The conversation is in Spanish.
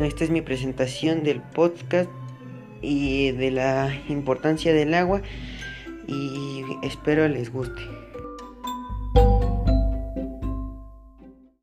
Esta es mi presentación del podcast y de la importancia del agua y espero les guste.